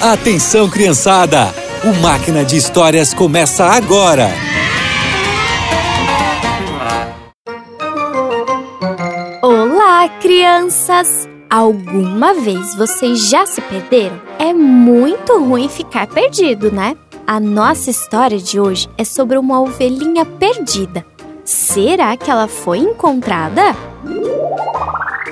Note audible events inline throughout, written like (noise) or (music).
Atenção, criançada! O Máquina de Histórias começa agora! Olá, crianças! Alguma vez vocês já se perderam? É muito ruim ficar perdido, né? A nossa história de hoje é sobre uma ovelhinha perdida. Será que ela foi encontrada?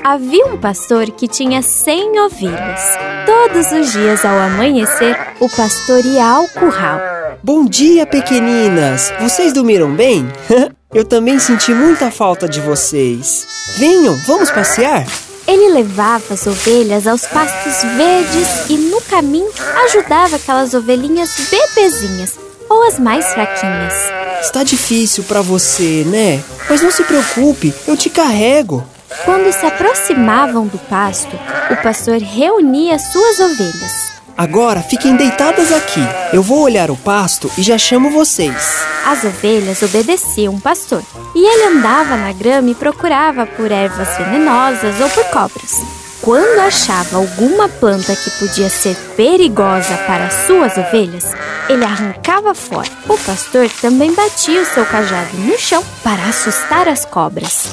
Havia um pastor que tinha cem ovelhas. Todos os dias ao amanhecer, o pastor ia ao curral. Bom dia, pequeninas! Vocês dormiram bem? (laughs) Eu também senti muita falta de vocês. Venham, vamos passear? Ele levava as ovelhas aos pastos verdes e no caminho ajudava aquelas ovelhinhas bebezinhas ou as mais fraquinhas. Está difícil para você, né? Mas não se preocupe, eu te carrego. Quando se aproximavam do pasto, o pastor reunia suas ovelhas. Agora fiquem deitadas aqui. Eu vou olhar o pasto e já chamo vocês. As ovelhas obedeciam o pastor e ele andava na grama e procurava por ervas venenosas ou por cobras. Quando achava alguma planta que podia ser perigosa para suas ovelhas, ele arrancava fora. O pastor também batia o seu cajado no chão para assustar as cobras.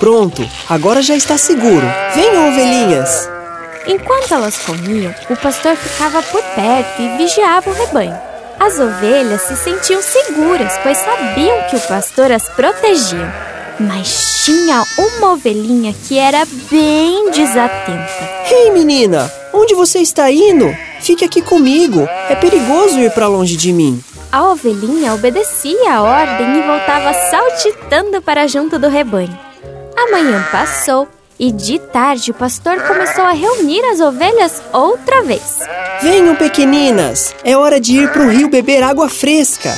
Pronto, agora já está seguro. Venham, ovelhinhas! Enquanto elas comiam, o pastor ficava por perto e vigiava o rebanho. As ovelhas se sentiam seguras, pois sabiam que o pastor as protegia. Mas tinha uma ovelhinha que era bem desatenta. Ei, menina! Onde você está indo? Fique aqui comigo. É perigoso ir para longe de mim. A ovelhinha obedecia a ordem e voltava saltitando para junto do rebanho. A manhã passou e de tarde o pastor começou a reunir as ovelhas outra vez. Venham, pequeninas! É hora de ir para o rio beber água fresca.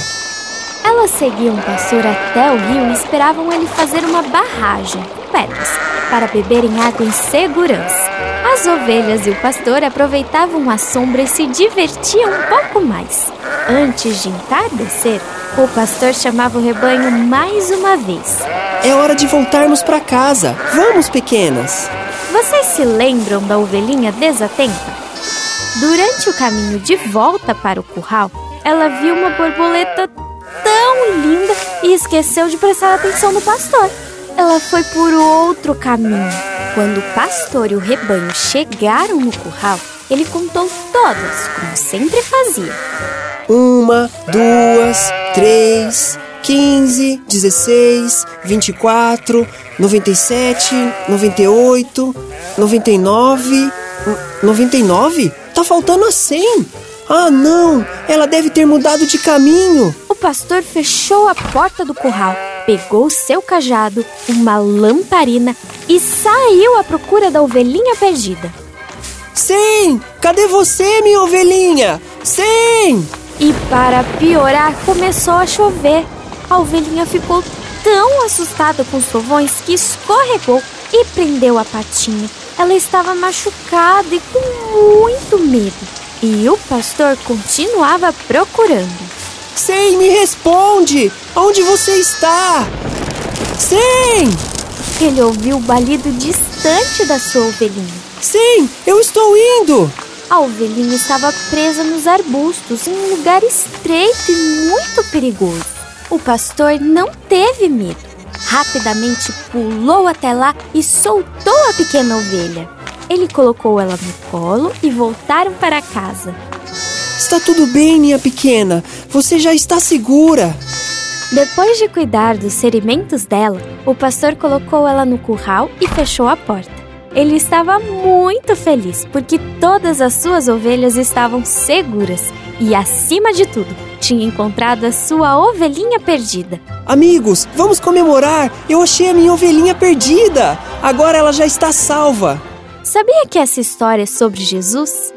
Elas seguiam o pastor até o rio e esperavam ele fazer uma barragem com pedras para beberem água em segurança. As ovelhas e o pastor aproveitavam a sombra e se divertiam um pouco mais. Antes de entardecer, o pastor chamava o rebanho mais uma vez. É hora de voltarmos para casa. Vamos, pequenas. Vocês se lembram da ovelhinha desatenta? Durante o caminho de volta para o curral, ela viu uma borboleta tão linda e esqueceu de prestar atenção no pastor. Ela foi por outro caminho. Quando o pastor e o rebanho chegaram no curral, ele contou todas, como sempre fazia. Uma, duas, três, quinze, dezesseis, vinte e quatro, noventa e sete, noventa e oito, noventa e nove, noventa e nove? Tá faltando a cem. Ah, não! Ela deve ter mudado de caminho. O pastor fechou a porta do curral, pegou seu cajado, uma lamparina e saiu à procura da ovelhinha perdida. Sim! Cadê você, minha ovelhinha? Sim! E para piorar, começou a chover. A ovelhinha ficou tão assustada com os trovões que escorregou e prendeu a patinha. Ela estava machucada e com muito medo. E o pastor continuava procurando. Sim, me responde! Onde você está? Sim! Ele ouviu o balido distante da sua ovelhinha. Sim, eu estou indo! A ovelhinha estava presa nos arbustos em um lugar estreito e muito perigoso. O pastor não teve medo. Rapidamente pulou até lá e soltou a pequena ovelha. Ele colocou ela no colo e voltaram para casa. Está tudo bem, minha pequena. Você já está segura. Depois de cuidar dos ferimentos dela, o pastor colocou ela no curral e fechou a porta. Ele estava muito feliz porque todas as suas ovelhas estavam seguras e, acima de tudo, tinha encontrado a sua ovelhinha perdida. Amigos, vamos comemorar! Eu achei a minha ovelhinha perdida! Agora ela já está salva! Sabia que essa história é sobre Jesus?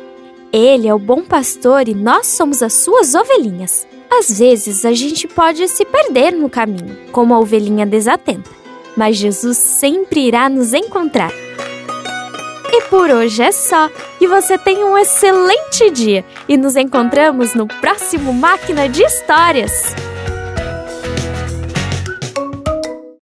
Ele é o bom pastor e nós somos as suas ovelhinhas. Às vezes a gente pode se perder no caminho, como a ovelhinha desatenta, mas Jesus sempre irá nos encontrar. E por hoje é só. Que você tenha um excelente dia e nos encontramos no próximo Máquina de Histórias.